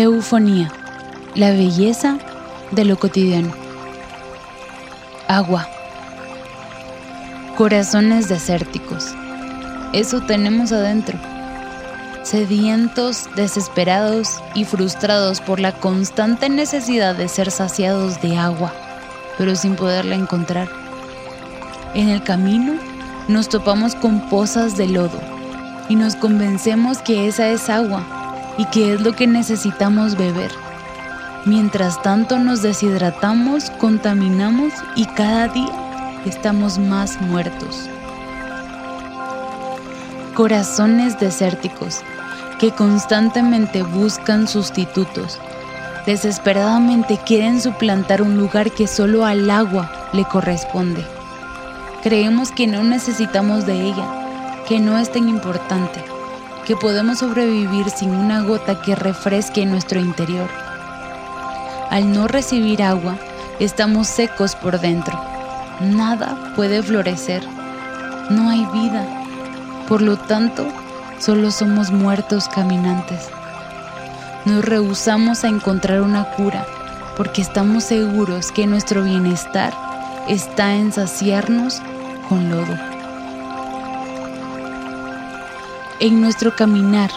Eufonía, la belleza de lo cotidiano. Agua. Corazones desérticos. Eso tenemos adentro. Sedientos, desesperados y frustrados por la constante necesidad de ser saciados de agua, pero sin poderla encontrar. En el camino nos topamos con pozas de lodo y nos convencemos que esa es agua y que es lo que necesitamos beber. Mientras tanto nos deshidratamos, contaminamos y cada día estamos más muertos. Corazones desérticos que constantemente buscan sustitutos, desesperadamente quieren suplantar un lugar que solo al agua le corresponde. Creemos que no necesitamos de ella, que no es tan importante que podemos sobrevivir sin una gota que refresque nuestro interior. Al no recibir agua, estamos secos por dentro. Nada puede florecer. No hay vida. Por lo tanto, solo somos muertos caminantes. Nos rehusamos a encontrar una cura porque estamos seguros que nuestro bienestar está en saciarnos con lodo en nuestro caminar,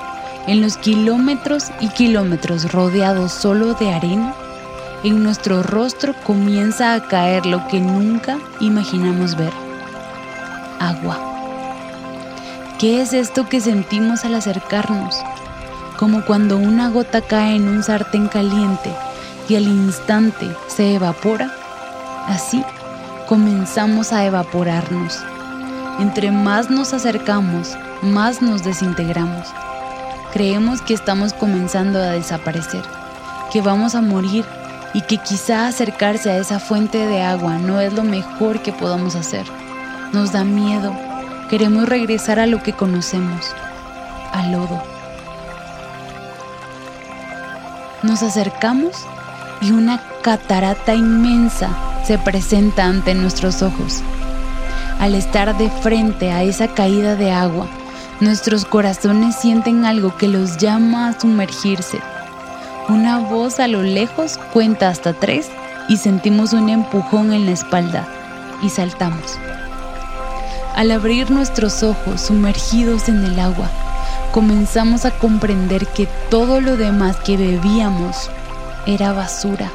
en los kilómetros y kilómetros rodeados solo de arena, en nuestro rostro comienza a caer lo que nunca imaginamos ver. Agua. ¿Qué es esto que sentimos al acercarnos? Como cuando una gota cae en un sartén caliente y al instante se evapora. Así comenzamos a evaporarnos. Entre más nos acercamos, más nos desintegramos. Creemos que estamos comenzando a desaparecer, que vamos a morir y que quizá acercarse a esa fuente de agua no es lo mejor que podamos hacer. Nos da miedo, queremos regresar a lo que conocemos, al lodo. Nos acercamos y una catarata inmensa se presenta ante nuestros ojos. Al estar de frente a esa caída de agua, Nuestros corazones sienten algo que los llama a sumergirse. Una voz a lo lejos cuenta hasta tres y sentimos un empujón en la espalda y saltamos. Al abrir nuestros ojos sumergidos en el agua, comenzamos a comprender que todo lo demás que bebíamos era basura.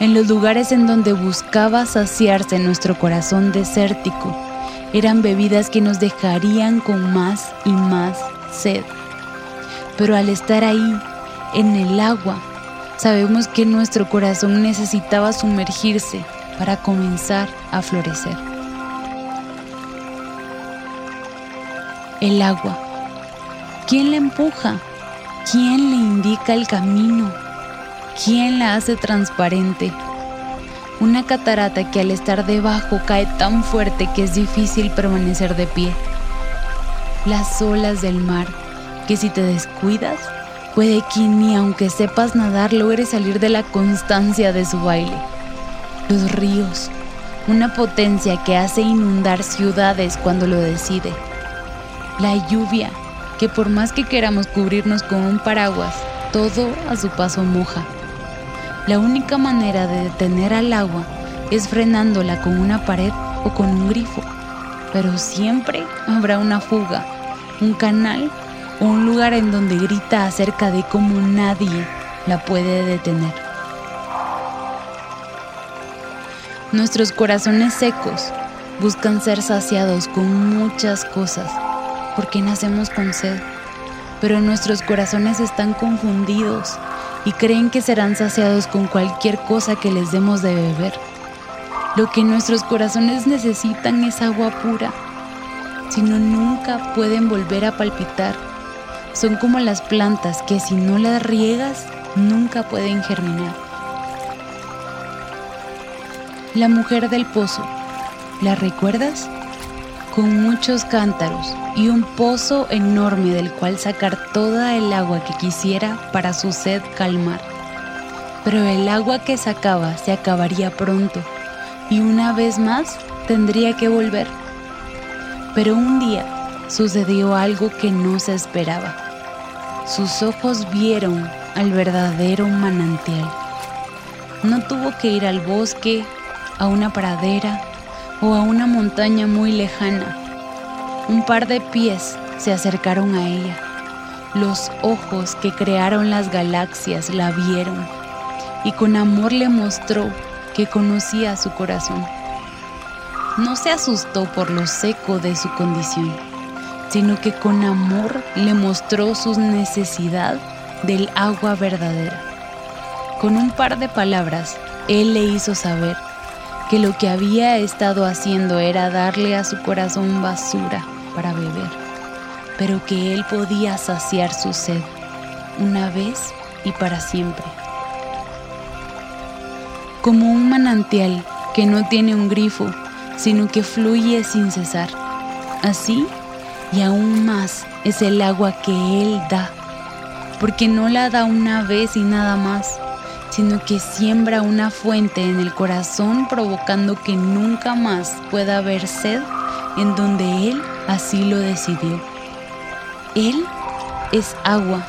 En los lugares en donde buscaba saciarse nuestro corazón desértico, eran bebidas que nos dejarían con más y más sed. Pero al estar ahí, en el agua, sabemos que nuestro corazón necesitaba sumergirse para comenzar a florecer. El agua. ¿Quién la empuja? ¿Quién le indica el camino? ¿Quién la hace transparente? Una catarata que al estar debajo cae tan fuerte que es difícil permanecer de pie. Las olas del mar, que si te descuidas, puede que ni aunque sepas nadar logres salir de la constancia de su baile. Los ríos, una potencia que hace inundar ciudades cuando lo decide. La lluvia, que por más que queramos cubrirnos con un paraguas, todo a su paso moja. La única manera de detener al agua es frenándola con una pared o con un grifo, pero siempre habrá una fuga, un canal o un lugar en donde grita acerca de cómo nadie la puede detener. Nuestros corazones secos buscan ser saciados con muchas cosas porque nacemos con sed, pero nuestros corazones están confundidos y creen que serán saciados con cualquier cosa que les demos de beber. Lo que nuestros corazones necesitan es agua pura, si no nunca pueden volver a palpitar. Son como las plantas que si no las riegas nunca pueden germinar. La mujer del pozo, ¿la recuerdas? Con muchos cántaros y un pozo enorme del cual sacar toda el agua que quisiera para su sed calmar. Pero el agua que sacaba se acabaría pronto y una vez más tendría que volver. Pero un día sucedió algo que no se esperaba. Sus ojos vieron al verdadero manantial. No tuvo que ir al bosque, a una pradera o a una montaña muy lejana. Un par de pies se acercaron a ella. Los ojos que crearon las galaxias la vieron y con amor le mostró que conocía su corazón. No se asustó por lo seco de su condición, sino que con amor le mostró su necesidad del agua verdadera. Con un par de palabras, él le hizo saber que lo que había estado haciendo era darle a su corazón basura para beber, pero que él podía saciar su sed una vez y para siempre. Como un manantial que no tiene un grifo, sino que fluye sin cesar. Así y aún más es el agua que Él da, porque no la da una vez y nada más, sino que siembra una fuente en el corazón provocando que nunca más pueda haber sed en donde Él así lo decidió. Él es agua.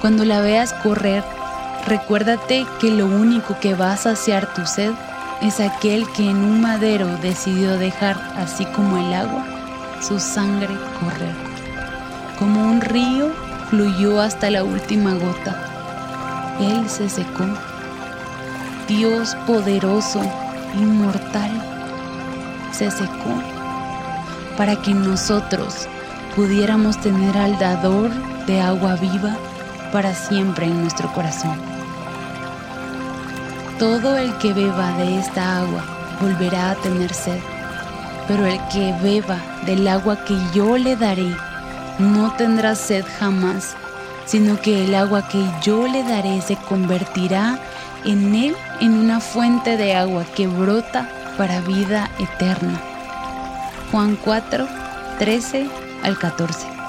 Cuando la veas correr, recuérdate que lo único que va a saciar tu sed es aquel que en un madero decidió dejar, así como el agua, su sangre correr. Como un río fluyó hasta la última gota él se secó. Dios poderoso, inmortal, se secó para que nosotros pudiéramos tener al dador de agua viva para siempre en nuestro corazón. Todo el que beba de esta agua volverá a tener sed, pero el que beba del agua que yo le daré no tendrá sed jamás sino que el agua que yo le daré se convertirá en él en una fuente de agua que brota para vida eterna. Juan 4, 13 al 14.